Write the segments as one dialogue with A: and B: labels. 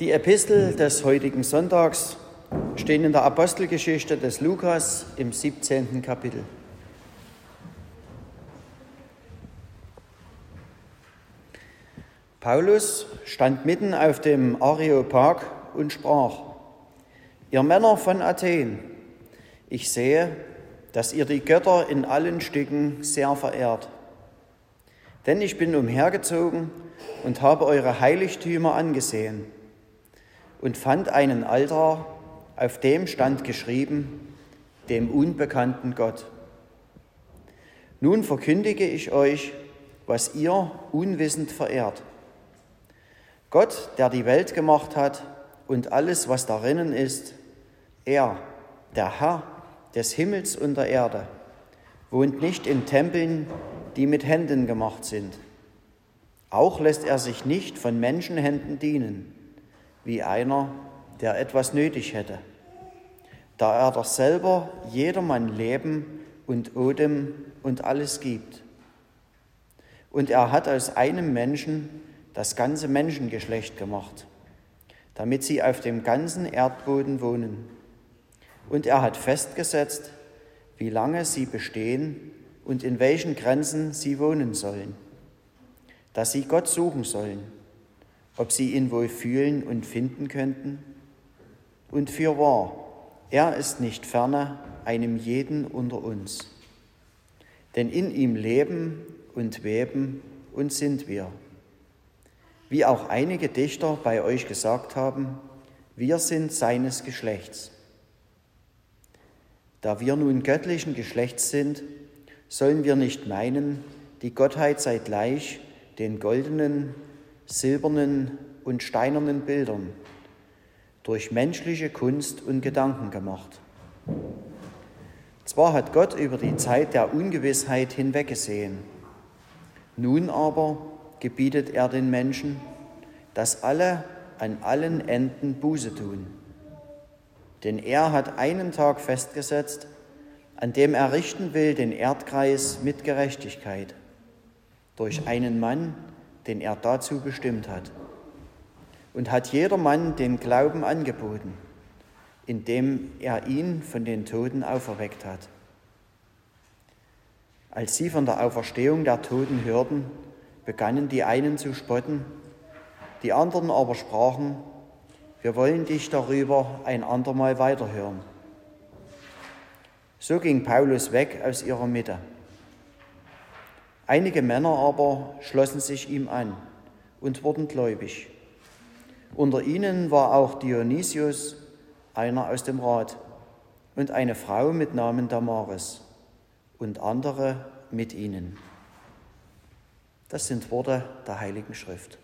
A: Die Epistel des heutigen Sonntags stehen in der Apostelgeschichte des Lukas im 17. Kapitel. Paulus stand mitten auf dem Areopag und sprach, ihr Männer von Athen, ich sehe, dass ihr die Götter in allen Stücken sehr verehrt. Denn ich bin umhergezogen und habe eure Heiligtümer angesehen und fand einen Altar, auf dem stand geschrieben, dem unbekannten Gott. Nun verkündige ich euch, was ihr unwissend verehrt. Gott, der die Welt gemacht hat und alles, was darinnen ist, er, der Herr des Himmels und der Erde, wohnt nicht in Tempeln, die mit Händen gemacht sind. Auch lässt er sich nicht von Menschenhänden dienen, wie einer, der etwas nötig hätte, da er doch selber jedermann Leben und Odem und alles gibt. Und er hat aus einem Menschen das ganze Menschengeschlecht gemacht, damit sie auf dem ganzen Erdboden wohnen. Und er hat festgesetzt, wie lange sie bestehen und in welchen Grenzen sie wohnen sollen, dass sie Gott suchen sollen, ob sie ihn wohl fühlen und finden könnten. Und für wahr, er ist nicht ferne einem jeden unter uns. Denn in ihm leben und weben und sind wir. Wie auch einige Dichter bei euch gesagt haben, wir sind seines Geschlechts. Da wir nun göttlichen Geschlechts sind, sollen wir nicht meinen, die Gottheit sei gleich den goldenen, silbernen und steinernen Bildern durch menschliche Kunst und Gedanken gemacht. Zwar hat Gott über die Zeit der Ungewissheit hinweggesehen, nun aber gebietet er den Menschen, dass alle an allen Enden Buße tun. Denn er hat einen Tag festgesetzt, an dem er richten will den Erdkreis mit Gerechtigkeit durch einen Mann, den er dazu bestimmt hat. Und hat jedermann den Glauben angeboten, indem er ihn von den Toten auferweckt hat. Als sie von der Auferstehung der Toten hörten, begannen die einen zu spotten, die anderen aber sprachen, wir wollen dich darüber ein andermal weiterhören. So ging Paulus weg aus ihrer Mitte. Einige Männer aber schlossen sich ihm an und wurden gläubig. Unter ihnen war auch Dionysius, einer aus dem Rat, und eine Frau mit Namen Damaris und andere mit ihnen. Das sind Worte der Heiligen Schrift.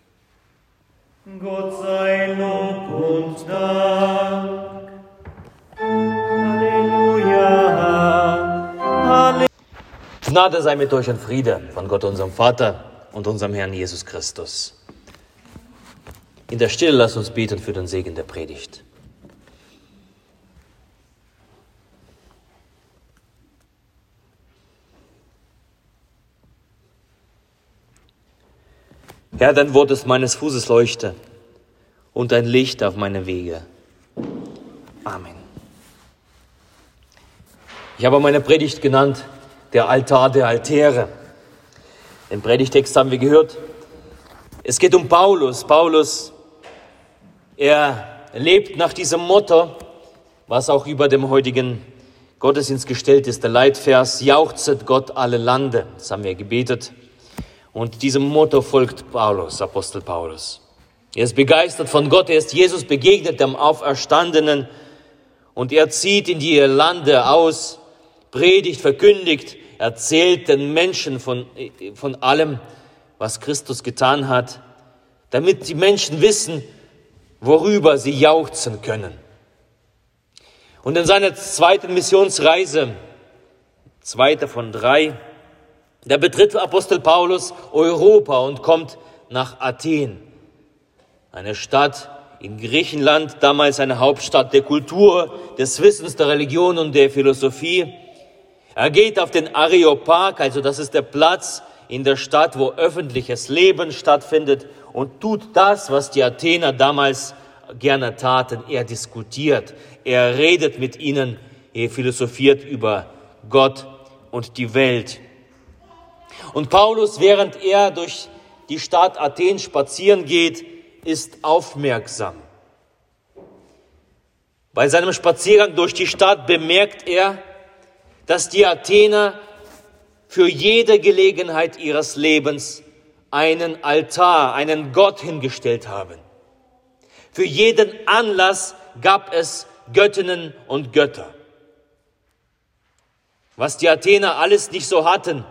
B: Gott sei Lob und Dank.
C: Gnade sei mit euch und Friede von Gott, unserem Vater und unserem Herrn Jesus Christus. In der Stille lasst uns beten für den Segen der Predigt. Herr, dein Wort ist meines Fußes Leuchte und ein Licht auf meine Wege. Amen. Ich habe meine Predigt genannt, der Altar der Altäre. Den Predigtext haben wir gehört. Es geht um Paulus. Paulus, er lebt nach diesem Motto, was auch über dem heutigen Gottesdienst gestellt ist, der Leitvers, jauchzet Gott alle Lande. Das haben wir gebetet. Und diesem Motto folgt Paulus, Apostel Paulus. Er ist begeistert von Gott, er ist Jesus begegnet, dem Auferstandenen, und er zieht in die Lande aus, predigt, verkündigt, erzählt den Menschen von, von allem, was Christus getan hat, damit die Menschen wissen, worüber sie jauchzen können. Und in seiner zweiten Missionsreise, zweite von drei, da betritt Apostel Paulus Europa und kommt nach Athen, eine Stadt in Griechenland, damals eine Hauptstadt der Kultur, des Wissens, der Religion und der Philosophie. Er geht auf den Areopag, also das ist der Platz in der Stadt, wo öffentliches Leben stattfindet und tut das, was die Athener damals gerne taten. Er diskutiert, er redet mit ihnen, er philosophiert über Gott und die Welt. Und Paulus, während er durch die Stadt Athen spazieren geht, ist aufmerksam. Bei seinem Spaziergang durch die Stadt bemerkt er, dass die Athener für jede Gelegenheit ihres Lebens einen Altar, einen Gott hingestellt haben. Für jeden Anlass gab es Göttinnen und Götter. Was die Athener alles nicht so hatten.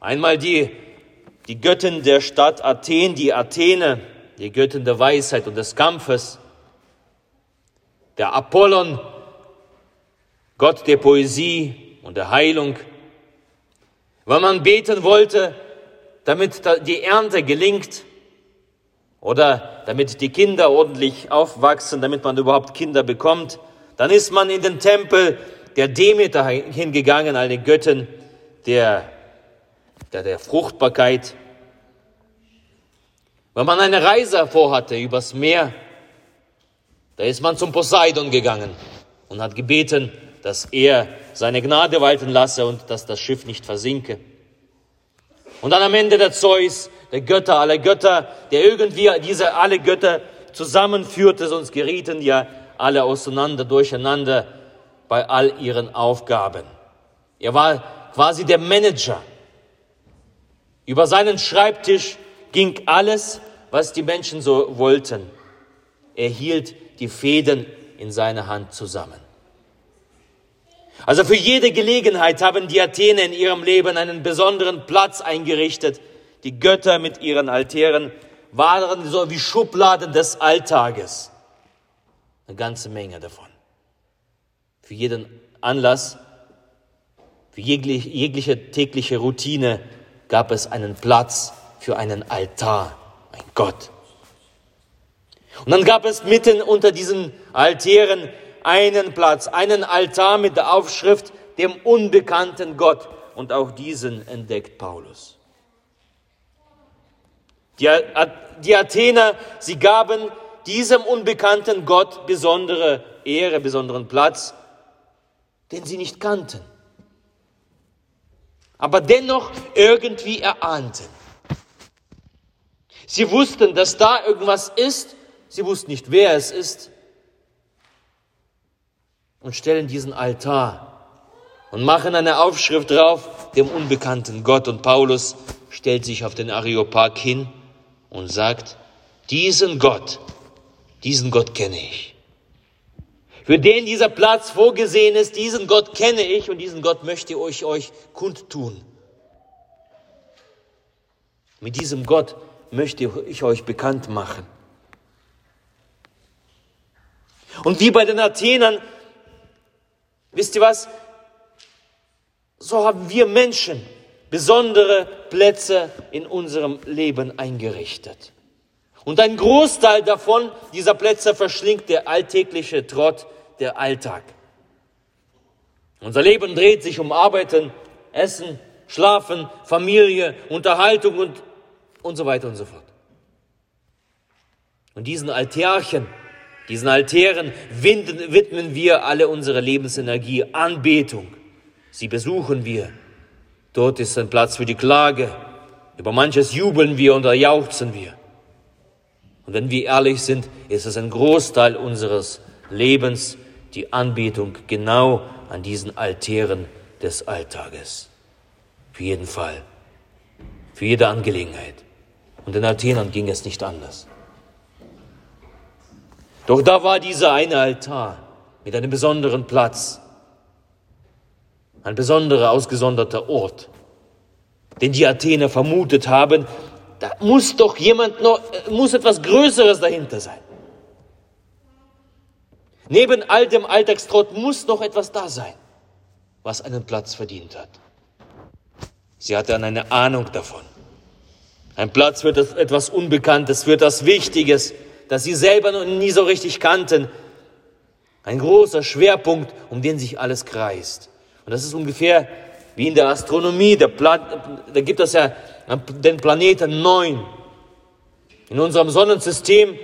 C: Einmal die, die Göttin der Stadt Athen, die Athene, die Göttin der Weisheit und des Kampfes. Der Apollon, Gott der Poesie und der Heilung. Wenn man beten wollte, damit die Ernte gelingt oder damit die Kinder ordentlich aufwachsen, damit man überhaupt Kinder bekommt, dann ist man in den Tempel der Demeter hingegangen, eine Göttin der, der, der Fruchtbarkeit. Wenn man eine Reise vorhatte übers Meer, da ist man zum Poseidon gegangen und hat gebeten, dass er seine Gnade walten lasse und dass das Schiff nicht versinke. Und dann am Ende der Zeus, der Götter aller Götter, der irgendwie diese alle Götter zusammenführte, sonst gerieten ja alle auseinander, durcheinander bei all ihren Aufgaben. Er war quasi der Manager. Über seinen Schreibtisch ging alles, was die Menschen so wollten. Er hielt die Fäden in seiner Hand zusammen. Also für jede Gelegenheit haben die Athener in ihrem Leben einen besonderen Platz eingerichtet. Die Götter mit ihren Altären waren so wie Schubladen des Alltages. Eine ganze Menge davon. Für jeden Anlass, für jegliche, jegliche tägliche Routine gab es einen Platz für einen Altar, ein Gott. Und dann gab es mitten unter diesen Altären einen Platz, einen Altar mit der Aufschrift dem unbekannten Gott. Und auch diesen entdeckt Paulus. Die, die Athener, sie gaben diesem unbekannten Gott besondere Ehre, besonderen Platz, den sie nicht kannten. Aber dennoch irgendwie erahnten. Sie wussten, dass da irgendwas ist, sie wussten nicht, wer es ist, und stellen diesen Altar und machen eine Aufschrift drauf, dem unbekannten Gott. Und Paulus stellt sich auf den Areopag hin und sagt, diesen Gott, diesen Gott kenne ich. Für den dieser Platz vorgesehen ist, diesen Gott kenne ich und diesen Gott möchte ich euch kundtun. Mit diesem Gott möchte ich euch bekannt machen. Und wie bei den Athenern Wisst ihr was? So haben wir Menschen besondere Plätze in unserem Leben eingerichtet. Und ein Großteil davon, dieser Plätze, verschlingt der alltägliche Trott, der Alltag. Unser Leben dreht sich um Arbeiten, Essen, Schlafen, Familie, Unterhaltung und, und so weiter und so fort. Und diesen Altärchen, diesen Altären widmen wir alle unsere Lebensenergie, Anbetung. Sie besuchen wir. Dort ist ein Platz für die Klage. Über manches jubeln wir und jauchzen wir. Und wenn wir ehrlich sind, ist es ein Großteil unseres Lebens, die Anbetung genau an diesen Altären des Alltages. Für jeden Fall. Für jede Angelegenheit. Und den Athenern ging es nicht anders. Doch da war dieser eine Altar mit einem besonderen Platz, ein besonderer, ausgesonderter Ort, den die Athener vermutet haben, da muss doch jemand noch, äh, muss etwas Größeres dahinter sein. Neben all dem Alltagstrott muss noch etwas da sein, was einen Platz verdient hat. Sie hatten eine Ahnung davon. Ein Platz für etwas Unbekanntes, für etwas Wichtiges, das sie selber noch nie so richtig kannten. Ein großer Schwerpunkt, um den sich alles kreist. Und das ist ungefähr wie in der Astronomie. Der da gibt es ja den Planeten neun. In unserem Sonnensystem,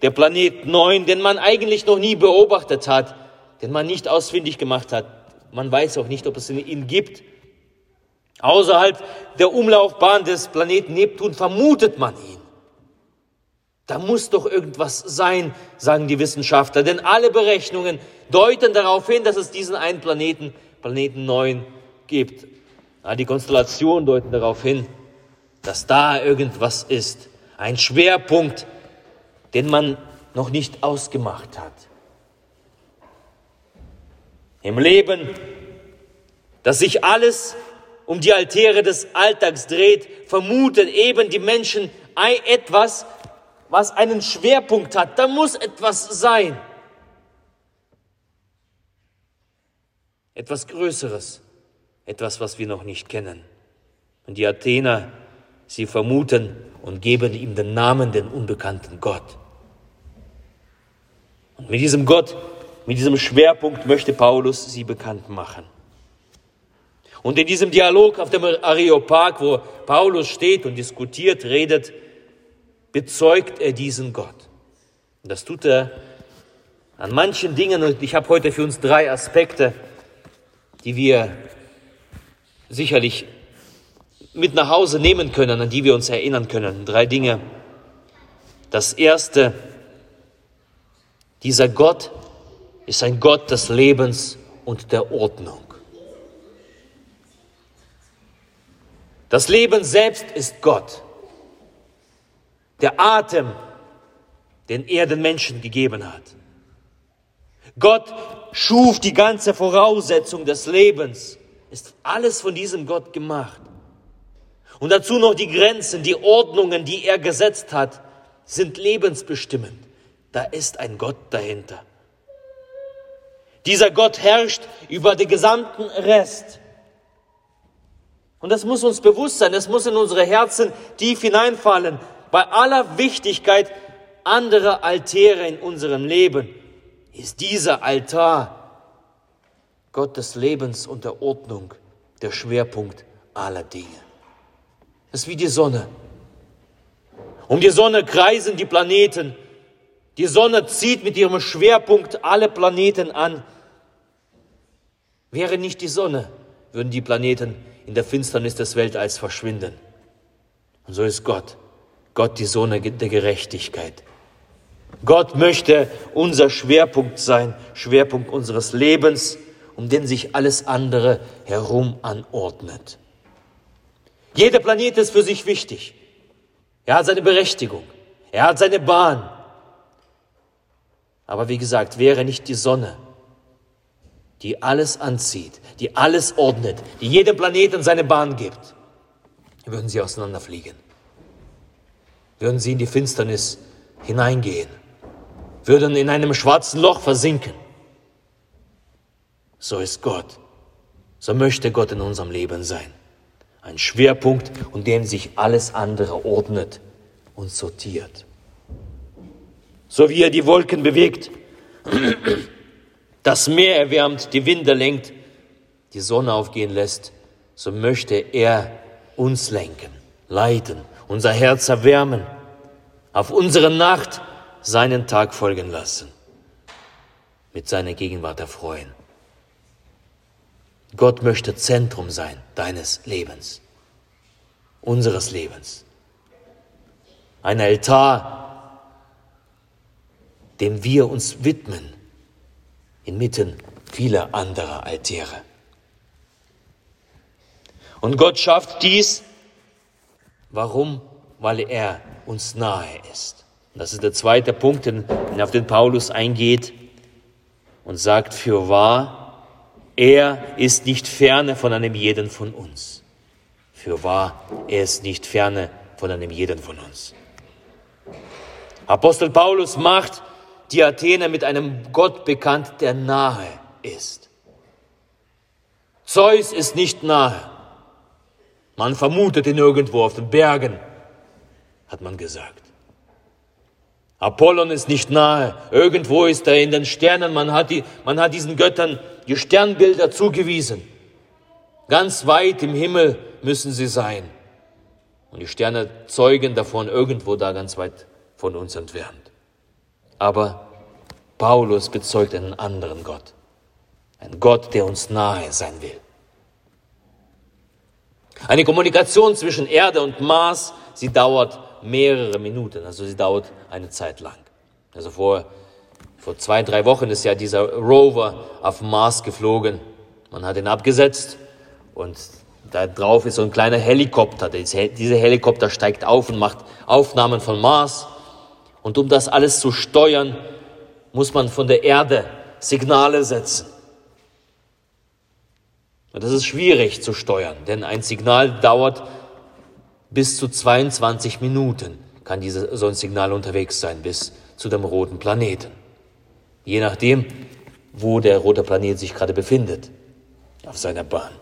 C: der Planet 9, den man eigentlich noch nie beobachtet hat, den man nicht ausfindig gemacht hat. Man weiß auch nicht, ob es ihn gibt. Außerhalb der Umlaufbahn des Planeten Neptun vermutet man ihn. Da muss doch irgendwas sein, sagen die Wissenschaftler, denn alle Berechnungen deuten darauf hin, dass es diesen einen Planeten, Planeten 9, gibt. Die Konstellationen deuten darauf hin, dass da irgendwas ist, ein Schwerpunkt, den man noch nicht ausgemacht hat. Im Leben, dass sich alles um die Altäre des Alltags dreht, vermuten eben die Menschen etwas, was einen Schwerpunkt hat. Da muss etwas sein. Etwas Größeres, etwas, was wir noch nicht kennen. Und die Athener, sie vermuten und geben ihm den Namen, den unbekannten Gott. Und mit diesem Gott, mit diesem Schwerpunkt möchte Paulus sie bekannt machen. Und in diesem Dialog auf dem Areopag, wo Paulus steht und diskutiert, redet, bezeugt er diesen Gott. Und das tut er an manchen Dingen. Und ich habe heute für uns drei Aspekte, die wir sicherlich mit nach Hause nehmen können, an die wir uns erinnern können. Drei Dinge. Das erste, dieser Gott ist ein Gott des Lebens und der Ordnung. Das Leben selbst ist Gott der Atem, den er den Menschen gegeben hat. Gott schuf die ganze Voraussetzung des Lebens, ist alles von diesem Gott gemacht. Und dazu noch die Grenzen, die Ordnungen, die er gesetzt hat, sind lebensbestimmend. Da ist ein Gott dahinter. Dieser Gott herrscht über den gesamten Rest. Und das muss uns bewusst sein, das muss in unsere Herzen tief hineinfallen bei aller Wichtigkeit anderer Altäre in unserem Leben ist dieser Altar Gottes Lebens und der Ordnung der Schwerpunkt aller Dinge. Das ist wie die Sonne. Um die Sonne kreisen die Planeten. Die Sonne zieht mit ihrem Schwerpunkt alle Planeten an. Wäre nicht die Sonne, würden die Planeten in der Finsternis des Weltalls verschwinden. Und so ist Gott. Gott die Sonne der Gerechtigkeit. Gott möchte unser Schwerpunkt sein, Schwerpunkt unseres Lebens, um den sich alles andere herum anordnet. Jeder Planet ist für sich wichtig. Er hat seine Berechtigung. Er hat seine Bahn. Aber wie gesagt, wäre nicht die Sonne, die alles anzieht, die alles ordnet, die jedem Planeten seine Bahn gibt, würden sie auseinanderfliegen würden sie in die Finsternis hineingehen, würden in einem schwarzen Loch versinken. So ist Gott. So möchte Gott in unserem Leben sein. Ein Schwerpunkt, um den sich alles andere ordnet und sortiert. So wie er die Wolken bewegt, das Meer erwärmt, die Winde lenkt, die Sonne aufgehen lässt, so möchte er uns lenken, leiten unser Herz erwärmen, auf unsere Nacht seinen Tag folgen lassen, mit seiner Gegenwart erfreuen. Gott möchte Zentrum sein deines Lebens, unseres Lebens. Ein Altar, dem wir uns widmen, inmitten vieler anderer Altäre. Und Gott schafft dies Warum? Weil er uns nahe ist. Und das ist der zweite Punkt, auf den Paulus eingeht und sagt, für wahr, er ist nicht ferne von einem jeden von uns. Für wahr, er ist nicht ferne von einem jeden von uns. Apostel Paulus macht die Athener mit einem Gott bekannt, der nahe ist. Zeus ist nicht nahe. Man vermutet ihn irgendwo auf den Bergen, hat man gesagt. Apollon ist nicht nahe. Irgendwo ist er in den Sternen. Man hat, die, man hat diesen Göttern die Sternbilder zugewiesen. Ganz weit im Himmel müssen sie sein. Und die Sterne zeugen davon irgendwo da ganz weit von uns entfernt. Aber Paulus bezeugt einen anderen Gott. Ein Gott, der uns nahe sein will. Eine Kommunikation zwischen Erde und Mars, sie dauert mehrere Minuten, also sie dauert eine Zeit lang. Also vor, vor zwei, drei Wochen ist ja dieser Rover auf Mars geflogen. Man hat ihn abgesetzt und da drauf ist so ein kleiner Helikopter. Dieser Helikopter steigt auf und macht Aufnahmen von Mars. Und um das alles zu steuern, muss man von der Erde Signale setzen. Und das ist schwierig zu steuern, denn ein Signal dauert bis zu 22 Minuten, kann diese, so ein Signal unterwegs sein, bis zu dem roten Planeten. Je nachdem, wo der rote Planet sich gerade befindet, auf seiner Bahn.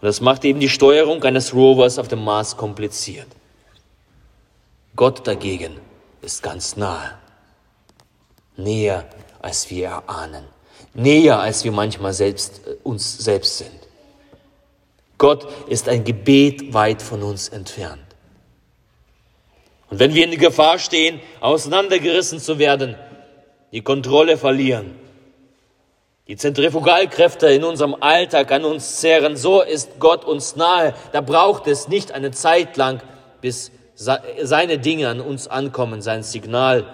C: Und das macht eben die Steuerung eines Rovers auf dem Mars kompliziert. Gott dagegen ist ganz nahe. Näher, als wir erahnen. Näher, als wir manchmal selbst, äh, uns selbst sind. Gott ist ein Gebet weit von uns entfernt. Und wenn wir in Gefahr stehen, auseinandergerissen zu werden, die Kontrolle verlieren, die Zentrifugalkräfte in unserem Alltag an uns zehren, so ist Gott uns nahe. Da braucht es nicht eine Zeit lang, bis seine Dinge an uns ankommen, sein Signal.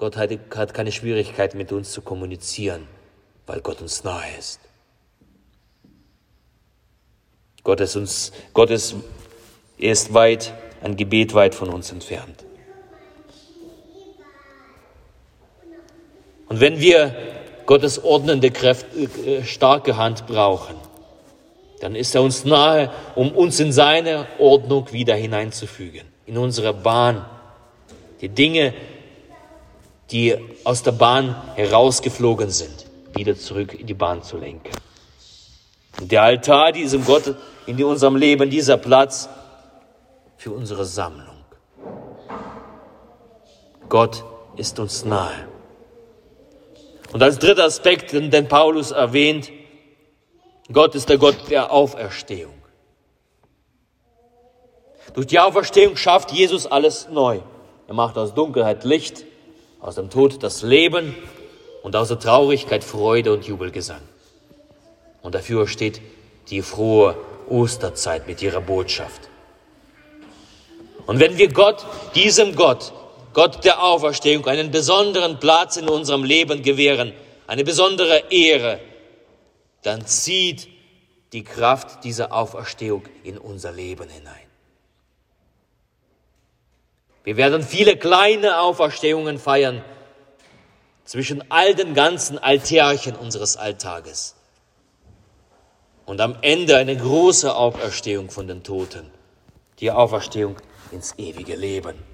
C: Gott hat keine Schwierigkeit mit uns zu kommunizieren, weil Gott uns nahe ist. Gott ist uns, Gott ist, ist weit, ein Gebet weit von uns entfernt. Und wenn wir Gottes ordnende, Kräfte, äh, starke Hand brauchen, dann ist er uns nahe, um uns in seine Ordnung wieder hineinzufügen, in unsere Bahn. Die Dinge, die aus der Bahn herausgeflogen sind, wieder zurück in die Bahn zu lenken. Und der Altar diesem Gott in unserem Leben, dieser Platz für unsere Sammlung. Gott ist uns nahe. Und als dritter Aspekt, den Paulus erwähnt, Gott ist der Gott der Auferstehung. Durch die Auferstehung schafft Jesus alles neu. Er macht aus Dunkelheit Licht, aus dem Tod das Leben und aus der Traurigkeit Freude und Jubelgesang. Und dafür steht die frohe Osterzeit mit ihrer Botschaft. Und wenn wir Gott, diesem Gott, Gott der Auferstehung einen besonderen Platz in unserem Leben gewähren, eine besondere Ehre, dann zieht die Kraft dieser Auferstehung in unser Leben hinein. Wir werden viele kleine Auferstehungen feiern zwischen all den ganzen Altärchen unseres Alltages. Und am Ende eine große Auferstehung von den Toten, die Auferstehung ins ewige Leben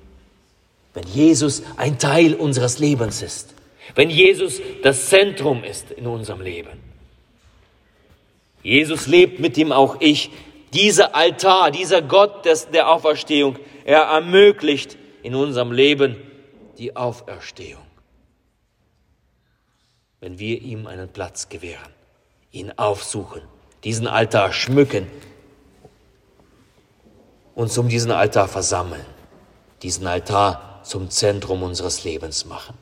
C: wenn Jesus ein Teil unseres Lebens ist, wenn Jesus das Zentrum ist in unserem Leben. Jesus lebt mit ihm auch ich. Dieser Altar, dieser Gott des, der Auferstehung, er ermöglicht in unserem Leben die Auferstehung. Wenn wir ihm einen Platz gewähren, ihn aufsuchen, diesen Altar schmücken, uns um diesen Altar versammeln, diesen Altar zum Zentrum unseres Lebens machen.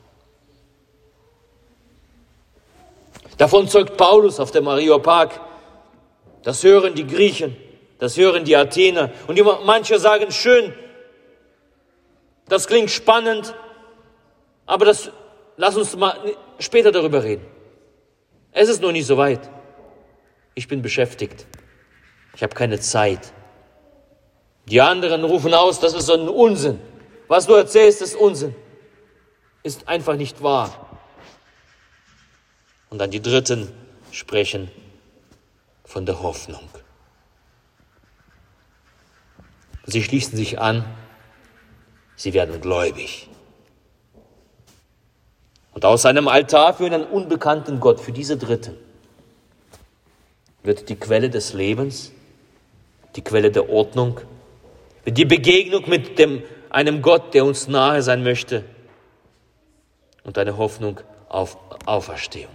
C: Davon zeugt Paulus auf dem Areopag. Das hören die Griechen, das hören die Athener. Und die, manche sagen, schön, das klingt spannend, aber das, lass uns mal später darüber reden. Es ist noch nicht so weit. Ich bin beschäftigt. Ich habe keine Zeit. Die anderen rufen aus, das ist so ein Unsinn. Was du erzählst, ist Unsinn. Ist einfach nicht wahr. Und dann die Dritten sprechen von der Hoffnung. Sie schließen sich an, sie werden gläubig. Und aus einem Altar für einen unbekannten Gott, für diese Dritten, wird die Quelle des Lebens, die Quelle der Ordnung, wird die Begegnung mit dem einem Gott, der uns nahe sein möchte und eine Hoffnung auf Auferstehung.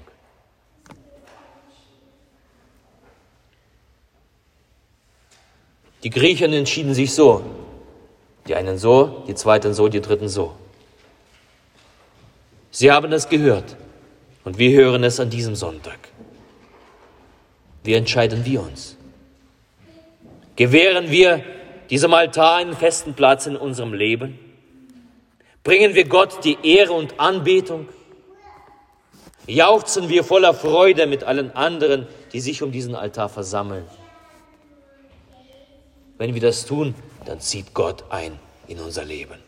C: Die Griechen entschieden sich so. Die einen so, die zweiten so, die dritten so. Sie haben es gehört und wir hören es an diesem Sonntag. Wie entscheiden wir uns? Gewähren wir diesem Altar einen festen Platz in unserem Leben? Bringen wir Gott die Ehre und Anbetung? Jauchzen wir voller Freude mit allen anderen, die sich um diesen Altar versammeln? Wenn wir das tun, dann zieht Gott ein in unser Leben.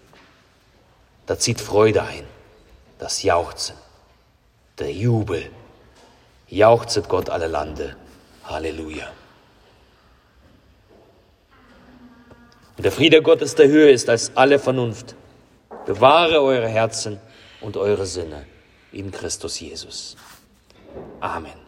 C: Da zieht Freude ein, das Jauchzen, der Jubel. Jauchzet Gott alle Lande. Halleluja. Und der Friede Gottes der Höhe ist als alle Vernunft. Bewahre eure Herzen und eure Sinne in Christus Jesus. Amen.